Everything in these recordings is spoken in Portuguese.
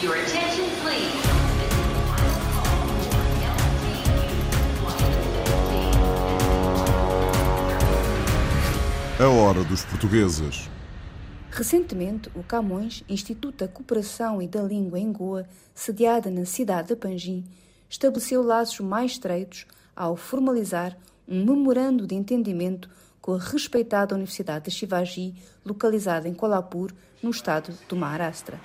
Your attention, please. A hora dos portugueses. Recentemente, o Camões, Instituto da Cooperação e da Língua em Goa, sediada na cidade de Panjim, estabeleceu laços mais estreitos ao formalizar um memorando de entendimento com a respeitada Universidade de Shivaji, localizada em Kolhapur, no estado do Maharashtra.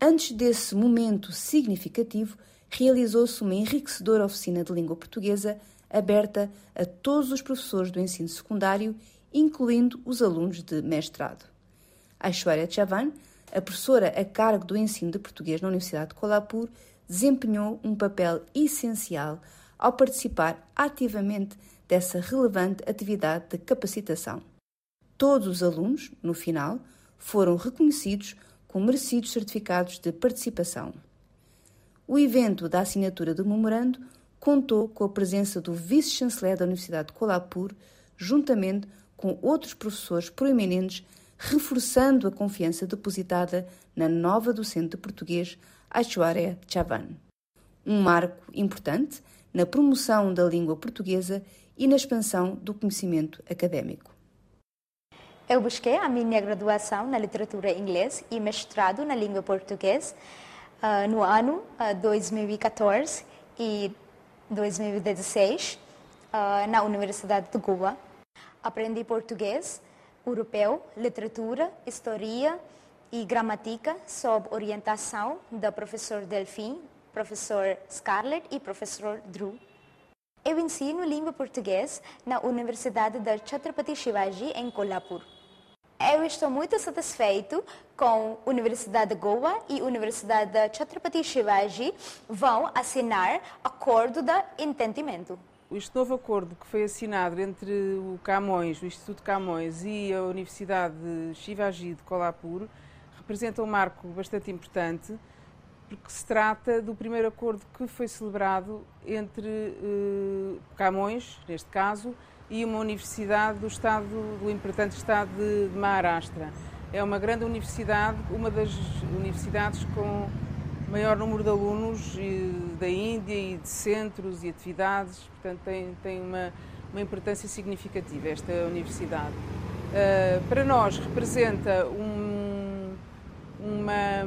Antes desse momento significativo, realizou-se uma enriquecedora oficina de língua portuguesa aberta a todos os professores do ensino secundário, incluindo os alunos de mestrado. Aishwarya Chavan, a professora a cargo do ensino de português na Universidade de Kolhapur, desempenhou um papel essencial ao participar ativamente dessa relevante atividade de capacitação. Todos os alunos, no final, foram reconhecidos com merecidos certificados de participação. O evento da assinatura do memorando contou com a presença do vice-chanceler da Universidade de Kolhapur, juntamente com outros professores proeminentes, reforçando a confiança depositada na nova docente de português, Aishwarya Chavan. Um marco importante na promoção da língua portuguesa e na expansão do conhecimento académico. Eu busquei a minha graduação na literatura inglesa e mestrado na língua portuguesa uh, no ano uh, 2014 e 2016 uh, na Universidade de Goa. Aprendi português, europeu, literatura, história e gramática sob orientação da professor Delfim, professor Scarlett e professor Drew. Eu ensino língua portuguesa na Universidade da Chhatrapati Shivaji em Kolhapur. Eu estou muito satisfeito com a Universidade de Goa e a Universidade da Chhatrapati Shivaji vão assinar acordo de entendimento. Este novo acordo que foi assinado entre o Camões, o Instituto Camões e a Universidade de Shivaji de Kolhapur representa um marco bastante importante porque se trata do primeiro acordo que foi celebrado entre uh, Camões, neste caso, e uma universidade do estado, do importante estado de, Maharashtra. É uma grande universidade, uma das universidades com maior número de alunos da Índia e de centros e atividades, portanto tem, tem uma, uma importância significativa esta universidade. Uh, para nós representa um, uma,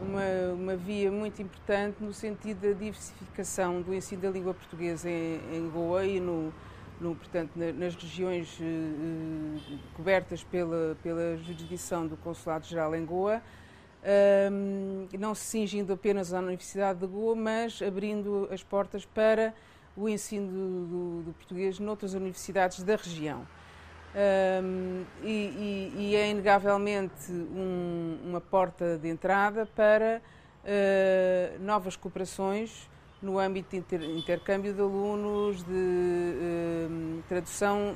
uma, uma, via muito importante no sentido da diversificação do ensino da língua portuguesa em, em Goa e no, no, portanto, nas regiões uh, cobertas pela, pela jurisdição do Consulado-Geral em Goa, não se cingindo apenas à Universidade de Goa, mas abrindo as portas para o ensino do, do, do português noutras universidades da região. Um, e, e, e, é inegavelmente um, uma porta de entrada para uh, novas cooperações no âmbito de inter, intercâmbio de alunos, de uh, tradução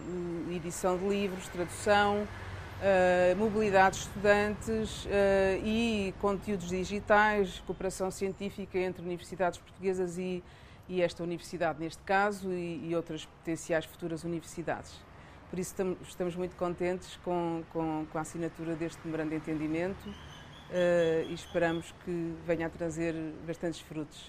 e edição de livros, tradução, uh, mobilidade de estudantes uh, e conteúdos digitais, cooperação científica entre universidades portuguesas e, e esta universidade, neste caso, e, e, outras potenciais futuras universidades. Por isso estamos, muito contentes com, com, com, a assinatura deste memorando de entendimento e esperamos que venha a trazer bastantes frutos.